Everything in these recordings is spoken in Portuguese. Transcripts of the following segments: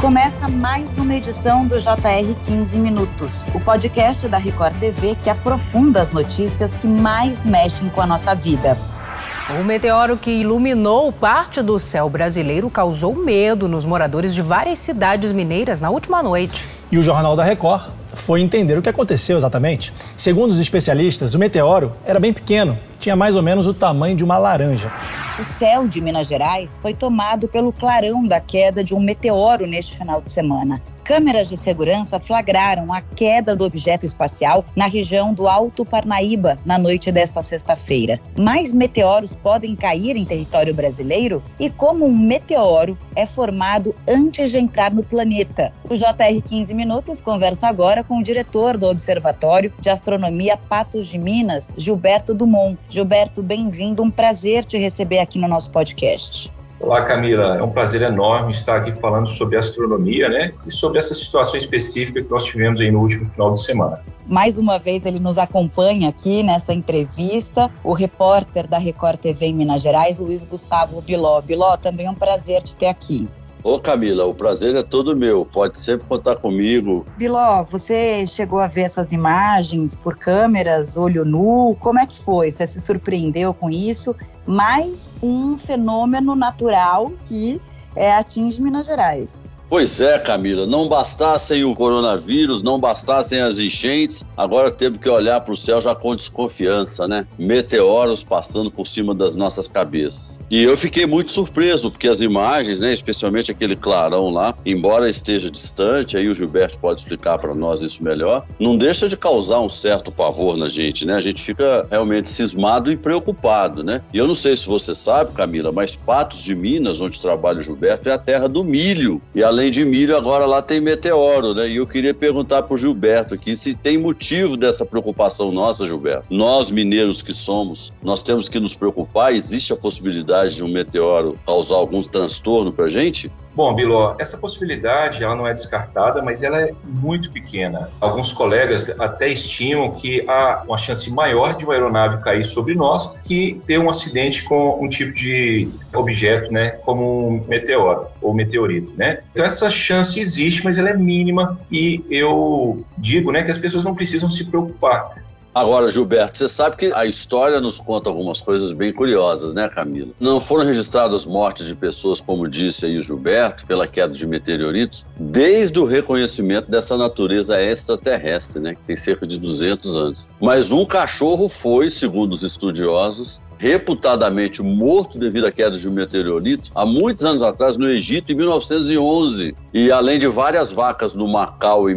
Começa mais uma edição do JR 15 Minutos, o podcast da Record TV que aprofunda as notícias que mais mexem com a nossa vida. O meteoro que iluminou parte do céu brasileiro causou medo nos moradores de várias cidades mineiras na última noite. E o Jornal da Record foi entender o que aconteceu exatamente. Segundo os especialistas, o meteoro era bem pequeno, tinha mais ou menos o tamanho de uma laranja. O céu de Minas Gerais foi tomado pelo clarão da queda de um meteoro neste final de semana. Câmeras de segurança flagraram a queda do objeto espacial na região do Alto Parnaíba na noite desta sexta-feira. Mais meteoros podem cair em território brasileiro? E como um meteoro é formado antes de entrar no planeta? O JR 15 Minutos conversa agora com o diretor do Observatório de Astronomia Patos de Minas, Gilberto Dumont. Gilberto, bem-vindo. Um prazer te receber aqui no nosso podcast. Olá, Camila. É um prazer enorme estar aqui falando sobre astronomia, né? E sobre essa situação específica que nós tivemos aí no último final de semana. Mais uma vez ele nos acompanha aqui nessa entrevista, o repórter da Record TV em Minas Gerais, Luiz Gustavo Biló. Biló, também é um prazer te ter aqui. Ô Camila, o prazer é todo meu, pode sempre contar comigo. Biló, você chegou a ver essas imagens por câmeras, olho nu, como é que foi? Você se surpreendeu com isso? Mais um fenômeno natural que é, atinge Minas Gerais. Pois é, Camila, não bastassem o coronavírus, não bastassem as enchentes, agora temos que olhar para o céu já com desconfiança, né? Meteoros passando por cima das nossas cabeças. E eu fiquei muito surpreso, porque as imagens, né, especialmente aquele clarão lá, embora esteja distante, aí o Gilberto pode explicar para nós isso melhor, não deixa de causar um certo pavor na gente, né? A gente fica realmente cismado e preocupado, né? E eu não sei se você sabe, Camila, mas Patos de Minas, onde trabalha o Gilberto, é a terra do milho. E a além de milho, agora lá tem meteoro, né? E eu queria perguntar para o Gilberto aqui se tem motivo dessa preocupação nossa, Gilberto. Nós, mineiros que somos, nós temos que nos preocupar? Existe a possibilidade de um meteoro causar algum transtorno para a gente? Bom, Biló, essa possibilidade ela não é descartada, mas ela é muito pequena. Alguns colegas até estimam que há uma chance maior de uma aeronave cair sobre nós que ter um acidente com um tipo de objeto, né, como um meteoro ou meteorito, né? Então essa chance existe, mas ela é mínima e eu digo, né, que as pessoas não precisam se preocupar. Agora, Gilberto, você sabe que a história nos conta algumas coisas bem curiosas, né, Camila? Não foram registradas mortes de pessoas, como disse aí o Gilberto, pela queda de meteoritos, desde o reconhecimento dessa natureza extraterrestre, né, que tem cerca de 200 anos. Mas um cachorro foi, segundo os estudiosos, reputadamente morto devido à queda de um meteorito há muitos anos atrás no Egito em 1911 e além de várias vacas no Macau em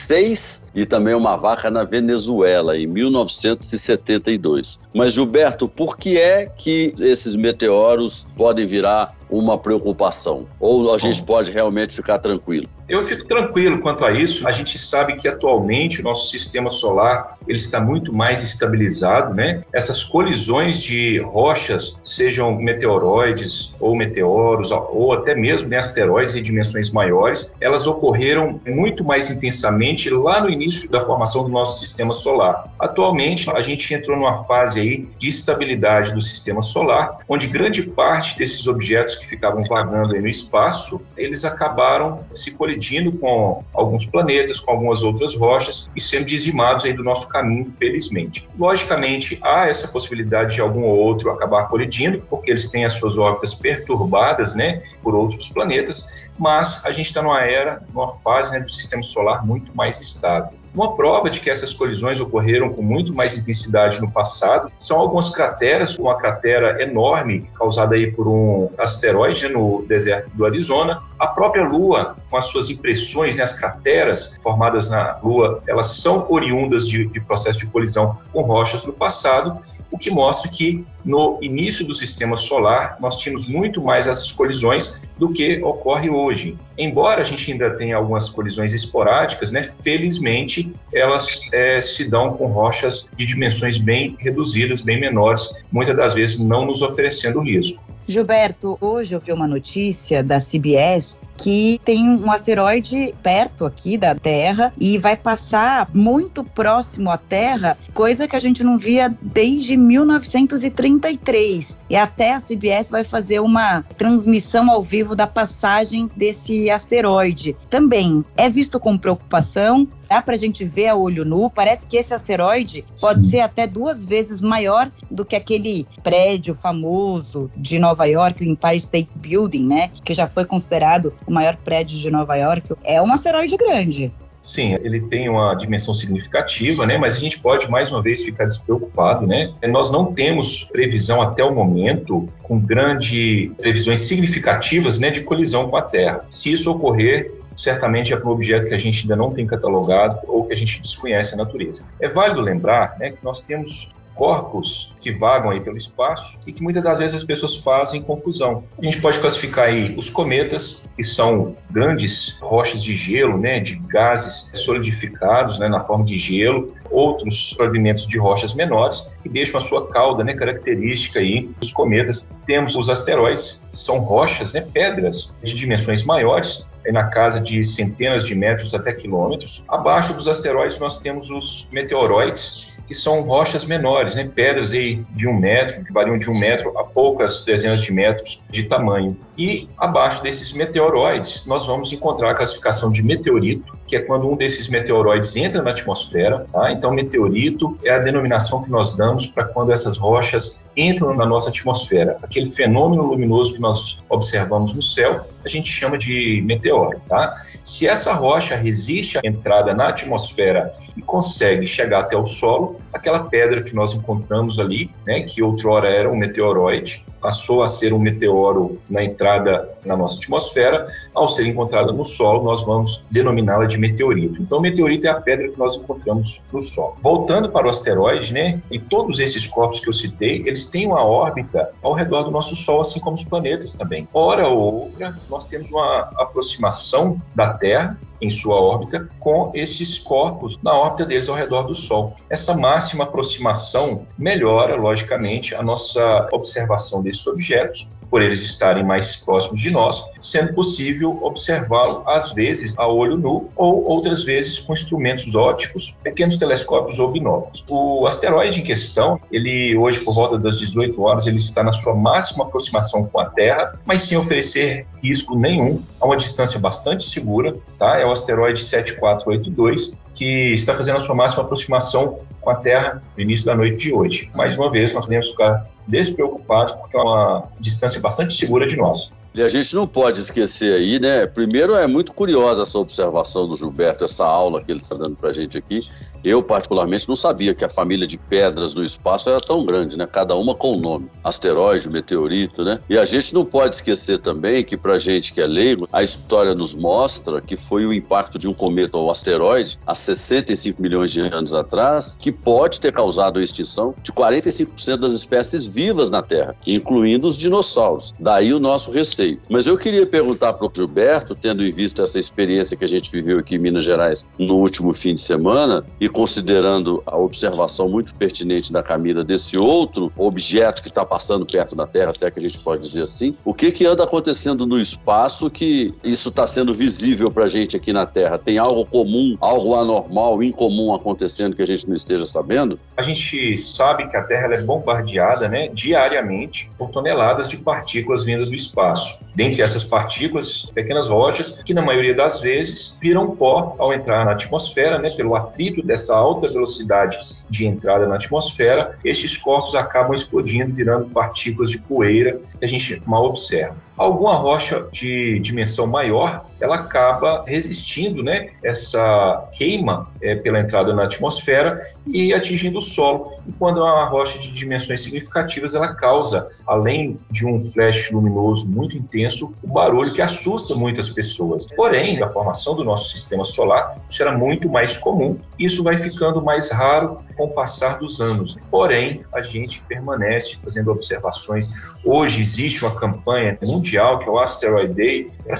1836 e também uma vaca na Venezuela em 1972. Mas Gilberto, por que é que esses meteoros podem virar uma preocupação? Ou a gente pode realmente ficar tranquilo? Eu fico tranquilo quanto a isso. A gente sabe que atualmente o nosso sistema solar ele está muito mais estabilizado, né? Essas colisões de rochas, sejam meteoroides ou meteoros ou até mesmo né, asteroides em dimensões maiores, elas ocorreram muito mais intensamente lá no início da formação do nosso sistema solar. Atualmente a gente entrou numa fase aí de estabilidade do sistema solar, onde grande parte desses objetos que ficavam vagando aí no espaço, eles acabaram se colidindo com alguns planetas, com algumas outras rochas e sendo dizimados aí do nosso caminho, felizmente. Logicamente, há essa possibilidade de algum ou outro acabar colidindo, porque eles têm as suas órbitas perturbadas, né, por outros planetas, mas a gente está numa era, numa fase né, do sistema solar muito mais estável. Uma prova de que essas colisões ocorreram com muito mais intensidade no passado são algumas crateras, uma cratera enorme causada aí por um asteroide no deserto do Arizona, a própria Lua, com as suas impressões, né, as crateras formadas na Lua, elas são oriundas de, de processo de colisão com rochas no passado, o que mostra que no início do sistema solar nós tínhamos muito mais essas colisões do que ocorre hoje. Embora a gente ainda tenha algumas colisões esporádicas, né, felizmente elas é, se dão com rochas de dimensões bem reduzidas, bem menores, muitas das vezes não nos oferecendo risco. Gilberto, hoje eu vi uma notícia da CBS que tem um asteroide perto aqui da Terra e vai passar muito próximo à Terra, coisa que a gente não via desde 1933. E até a CBS vai fazer uma transmissão ao vivo da passagem desse asteroide. Também é visto com preocupação, dá para a gente ver a olho nu. Parece que esse asteroide pode ser até duas vezes maior do que aquele prédio famoso de Nova York, o Empire State Building, né? Que já foi considerado o maior prédio de Nova York. É um asteroide grande. Sim, ele tem uma dimensão significativa, né? Mas a gente pode mais uma vez ficar despreocupado, né? Nós não temos previsão até o momento com grandes previsões significativas, né, de colisão com a Terra. Se isso ocorrer, certamente é para um objeto que a gente ainda não tem catalogado ou que a gente desconhece a natureza. É válido lembrar né, que nós temos corpos que vagam aí pelo espaço e que muitas das vezes as pessoas fazem confusão. A gente pode classificar aí os cometas, que são grandes rochas de gelo, né, de gases solidificados, né, na forma de gelo, outros fragmentos de rochas menores que deixam a sua cauda, né, característica aí dos cometas. Temos os asteroides, que são rochas, né, pedras de dimensões maiores, na casa de centenas de metros até quilômetros. Abaixo dos asteroides nós temos os meteoroides, que são rochas menores, né? pedras aí de um metro, que variam de um metro a poucas dezenas de metros de tamanho. E abaixo desses meteoroides, nós vamos encontrar a classificação de meteorito, que é quando um desses meteoroides entra na atmosfera. Tá? Então, meteorito é a denominação que nós damos para quando essas rochas entram na nossa atmosfera. Aquele fenômeno luminoso que nós observamos no céu, a gente chama de meteoro. Tá? Se essa rocha resiste à entrada na atmosfera e consegue chegar até o solo, aquela pedra que nós encontramos ali, né, que outrora era um meteoroide, passou a ser um meteoro na entrada na nossa atmosfera. Ao ser encontrada no solo, nós vamos denominá-la de meteorito. Então, meteorito é a pedra que nós encontramos no solo. Voltando para o asteroide, né? E todos esses corpos que eu citei, eles têm uma órbita ao redor do nosso Sol, assim como os planetas também. Hora ou outra, nós temos uma aproximação da Terra em sua órbita com esses corpos na órbita deles ao redor do Sol. Essa máxima aproximação melhora, logicamente, a nossa observação desses objetos por eles estarem mais próximos de nós, sendo possível observá-lo às vezes a olho nu ou outras vezes com instrumentos ópticos, pequenos telescópios ou binóculos. O asteroide em questão, ele hoje por volta das 18 horas, ele está na sua máxima aproximação com a Terra, mas sem oferecer risco nenhum, a uma distância bastante segura, tá? É o asteroide 7482, que está fazendo a sua máxima aproximação com a Terra no início da noite de hoje. Mais uma vez, nós podemos ficar despreocupados porque é uma distância bastante segura de nós. E a gente não pode esquecer aí, né? Primeiro, é muito curiosa essa observação do Gilberto, essa aula que ele está dando para a gente aqui. Eu, particularmente, não sabia que a família de pedras do espaço era tão grande, né? Cada uma com um nome. Asteroide, meteorito, né? E a gente não pode esquecer também que, para gente que é leigo, a história nos mostra que foi o impacto de um cometa ou asteroide há 65 milhões de anos atrás que pode ter causado a extinção de 45% das espécies vivas na Terra, incluindo os dinossauros. Daí o nosso receio. Mas eu queria perguntar para o Gilberto, tendo em vista essa experiência que a gente viveu aqui em Minas Gerais no último fim de semana, e considerando a observação muito pertinente da Camila desse outro objeto que está passando perto da Terra, se é que a gente pode dizer assim, o que, que anda acontecendo no espaço que isso está sendo visível para a gente aqui na Terra? Tem algo comum, algo anormal, incomum acontecendo que a gente não esteja sabendo? A gente sabe que a Terra é bombardeada né, diariamente por toneladas de partículas vindas do espaço. Dentre essas partículas, pequenas rochas que, na maioria das vezes, viram pó ao entrar na atmosfera, né, pelo atrito dessa alta velocidade de entrada na atmosfera, estes corpos acabam explodindo, virando partículas de poeira que a gente mal observa. Alguma rocha de dimensão maior, ela acaba resistindo, né, essa queima é, pela entrada na atmosfera e atingindo o solo. E quando é uma rocha de dimensões significativas, ela causa, além de um flash luminoso muito intenso, o um barulho que assusta muitas pessoas. Porém, na formação do nosso sistema solar, era muito mais comum. Isso vai ficando mais raro com o passar dos anos. Porém, a gente permanece fazendo observações. Hoje existe uma campanha mundial que é o Asteroid Day, é a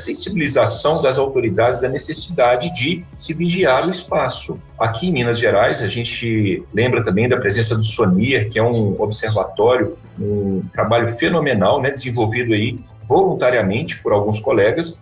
das autoridades da necessidade de se vigiar o espaço. Aqui em Minas Gerais, a gente lembra também da presença do SONIER, que é um observatório, um trabalho fenomenal, né, desenvolvido aí voluntariamente por alguns colegas,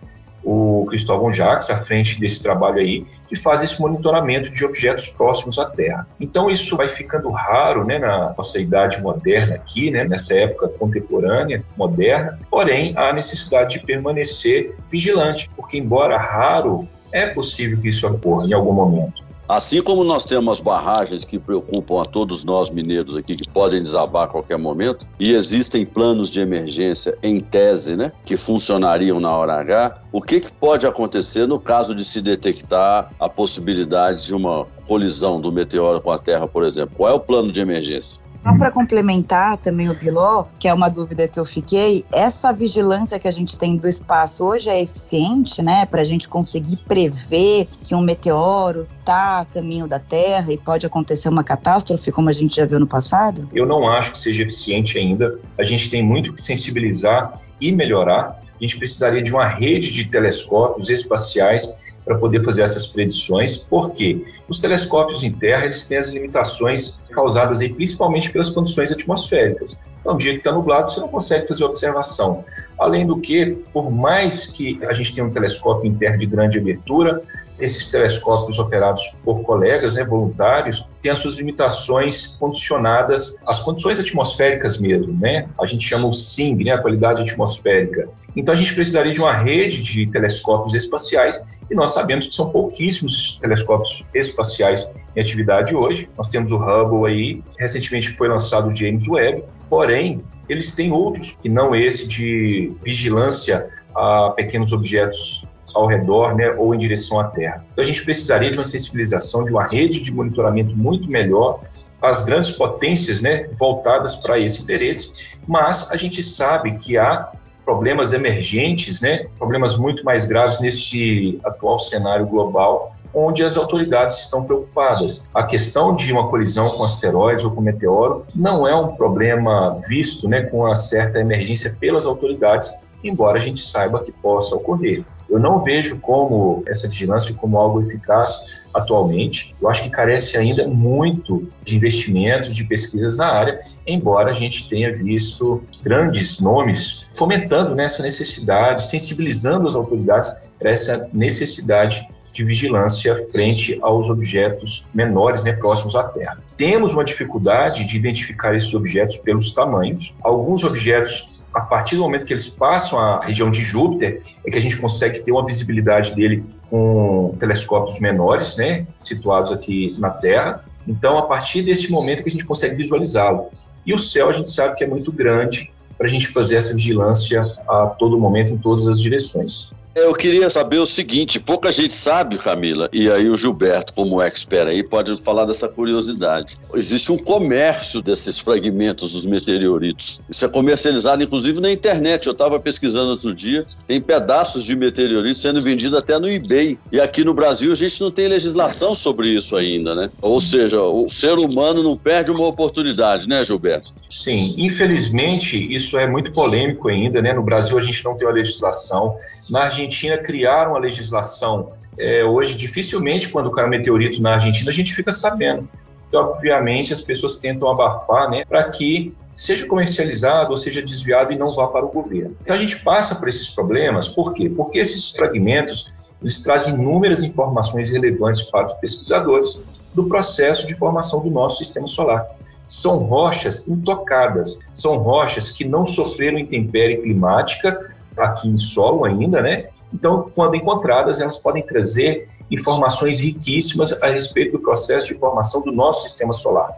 o Cristóvão Jacques, à frente desse trabalho aí, que faz esse monitoramento de objetos próximos à Terra. Então isso vai ficando raro, né, na nossa idade moderna aqui, né, nessa época contemporânea, moderna. Porém, há necessidade de permanecer vigilante, porque embora raro, é possível que isso ocorra em algum momento. Assim como nós temos barragens que preocupam a todos nós mineiros aqui, que podem desabar a qualquer momento, e existem planos de emergência em tese, né, que funcionariam na hora H, o que, que pode acontecer no caso de se detectar a possibilidade de uma colisão do meteoro com a Terra, por exemplo? Qual é o plano de emergência? Só para complementar também o Biló, que é uma dúvida que eu fiquei, essa vigilância que a gente tem do espaço hoje é eficiente, né, para a gente conseguir prever que um meteoro está a caminho da Terra e pode acontecer uma catástrofe, como a gente já viu no passado? Eu não acho que seja eficiente ainda. A gente tem muito que sensibilizar e melhorar. A gente precisaria de uma rede de telescópios espaciais para poder fazer essas predições. Por quê? Os telescópios em terra eles têm as limitações causadas aí, principalmente pelas condições atmosféricas. Um dia que está nublado, você não consegue fazer observação. Além do que, por mais que a gente tenha um telescópio terra de grande abertura, esses telescópios operados por colegas né, voluntários têm as suas limitações condicionadas às condições atmosféricas mesmo, né? A gente chama o SING, né, a qualidade atmosférica. Então a gente precisaria de uma rede de telescópios espaciais e nós sabemos que são pouquíssimos telescópios espaciais em atividade hoje. Nós temos o Hubble aí, recentemente foi lançado o James Webb, porém eles têm outros que não esse de vigilância a pequenos objetos ao redor, né, ou em direção à Terra. Então a gente precisaria de uma sensibilização, de uma rede de monitoramento muito melhor, as grandes potências, né, voltadas para esse interesse, mas a gente sabe que há problemas emergentes, né, problemas muito mais graves neste atual cenário global, onde as autoridades estão preocupadas. A questão de uma colisão com asteroides ou com meteoro não é um problema visto, né, com uma certa emergência pelas autoridades, embora a gente saiba que possa ocorrer. Eu não vejo como essa vigilância como algo eficaz atualmente. Eu acho que carece ainda muito de investimentos, de pesquisas na área, embora a gente tenha visto grandes nomes fomentando nessa necessidade, sensibilizando as autoridades para essa necessidade de vigilância frente aos objetos menores, né, próximos à Terra. Temos uma dificuldade de identificar esses objetos pelos tamanhos. Alguns objetos a partir do momento que eles passam a região de Júpiter, é que a gente consegue ter uma visibilidade dele com telescópios menores, né, situados aqui na Terra. Então, a partir desse momento que a gente consegue visualizá-lo. E o céu a gente sabe que é muito grande para a gente fazer essa vigilância a todo momento em todas as direções. Eu queria saber o seguinte: pouca gente sabe, Camila, e aí o Gilberto, como expert aí, pode falar dessa curiosidade. Existe um comércio desses fragmentos dos meteoritos. Isso é comercializado, inclusive, na internet. Eu estava pesquisando outro dia, tem pedaços de meteoritos sendo vendidos até no eBay. E aqui no Brasil a gente não tem legislação sobre isso ainda, né? Ou seja, o ser humano não perde uma oportunidade, né, Gilberto? Sim, infelizmente isso é muito polêmico ainda, né? No Brasil a gente não tem uma legislação. Na Argentina criaram a legislação. É, hoje, dificilmente, quando cai um meteorito na Argentina, a gente fica sabendo. E, obviamente, as pessoas tentam abafar né, para que seja comercializado ou seja desviado e não vá para o governo. Então, a gente passa por esses problemas, por quê? Porque esses fragmentos eles trazem inúmeras informações relevantes para os pesquisadores do processo de formação do nosso sistema solar. São rochas intocadas, são rochas que não sofreram intempérie climática, aqui em solo ainda, né? Então, quando encontradas, elas podem trazer informações riquíssimas a respeito do processo de formação do nosso sistema solar.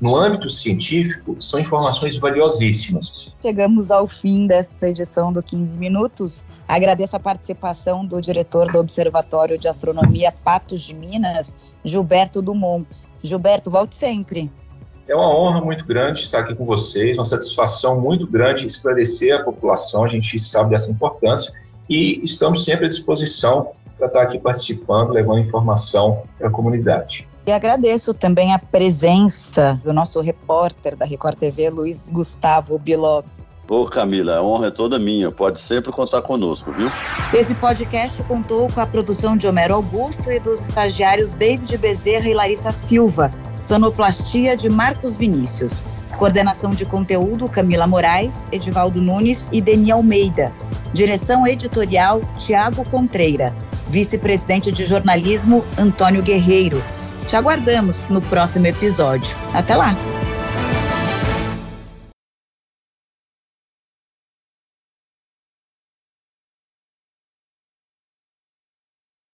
No âmbito científico, são informações valiosíssimas. Chegamos ao fim desta edição do 15 Minutos. Agradeço a participação do diretor do Observatório de Astronomia Patos de Minas, Gilberto Dumont. Gilberto, volte sempre. É uma honra muito grande estar aqui com vocês, uma satisfação muito grande esclarecer a população, a gente sabe dessa importância e estamos sempre à disposição para estar aqui participando, levando informação para a comunidade. E agradeço também a presença do nosso repórter da Record TV, Luiz Gustavo Biló. Ô Camila, a honra é toda minha, pode sempre contar conosco, viu? Esse podcast contou com a produção de Homero Augusto e dos estagiários David Bezerra e Larissa Silva Sonoplastia de Marcos Vinícius. Coordenação de conteúdo Camila Moraes, Edivaldo Nunes e Deni Almeida. Direção editorial Tiago Contreira. Vice-presidente de jornalismo Antônio Guerreiro. Te aguardamos no próximo episódio. Até lá!